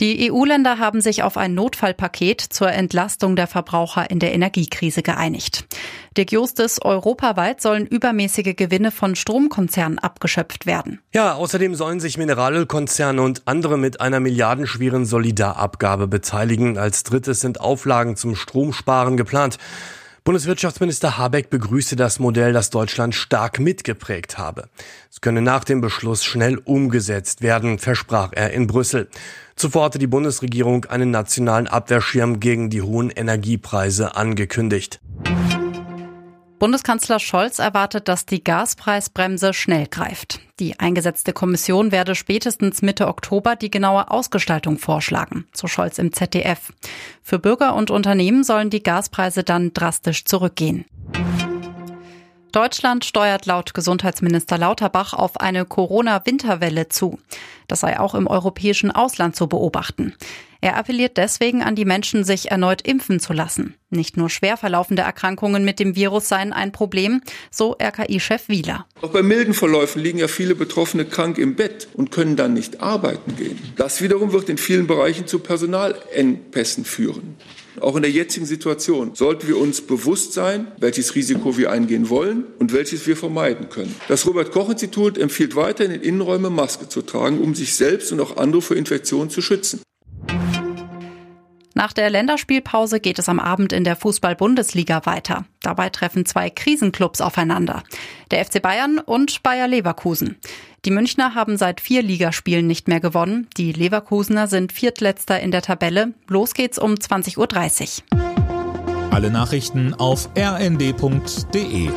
Die EU-Länder haben sich auf ein Notfallpaket zur Entlastung der Verbraucher in der Energiekrise geeinigt. Dirk Justus, europaweit sollen übermäßige Gewinne von Stromkonzernen abgeschöpft werden. Ja, außerdem sollen sich Mineralölkonzerne und andere mit einer milliardenschweren Solidarabgabe beteiligen. Als drittes sind Auflagen zum Stromsparen geplant. Bundeswirtschaftsminister Habeck begrüßte das Modell, das Deutschland stark mitgeprägt habe. Es könne nach dem Beschluss schnell umgesetzt werden, versprach er in Brüssel. Zuvor hatte die Bundesregierung einen nationalen Abwehrschirm gegen die hohen Energiepreise angekündigt. Bundeskanzler Scholz erwartet, dass die Gaspreisbremse schnell greift. Die eingesetzte Kommission werde spätestens Mitte Oktober die genaue Ausgestaltung vorschlagen, so Scholz im ZDF. Für Bürger und Unternehmen sollen die Gaspreise dann drastisch zurückgehen. Deutschland steuert laut Gesundheitsminister Lauterbach auf eine Corona-Winterwelle zu. Das sei auch im europäischen Ausland zu beobachten. Er appelliert deswegen an die Menschen, sich erneut impfen zu lassen. Nicht nur schwer verlaufende Erkrankungen mit dem Virus seien ein Problem, so RKI-Chef Wieler. Auch bei milden Verläufen liegen ja viele Betroffene krank im Bett und können dann nicht arbeiten gehen. Das wiederum wird in vielen Bereichen zu Personalengpässen führen. Auch in der jetzigen Situation sollten wir uns bewusst sein, welches Risiko wir eingehen wollen und welches wir vermeiden können. Das Robert Koch Institut empfiehlt weiter, in den Innenräumen Maske zu tragen, um sich selbst und auch andere vor Infektionen zu schützen. Nach der Länderspielpause geht es am Abend in der Fußball-Bundesliga weiter. Dabei treffen zwei Krisenclubs aufeinander. Der FC Bayern und Bayer Leverkusen. Die Münchner haben seit vier Ligaspielen nicht mehr gewonnen. Die Leverkusener sind Viertletzter in der Tabelle. Los geht's um 20.30 Uhr. Alle Nachrichten auf rnd.de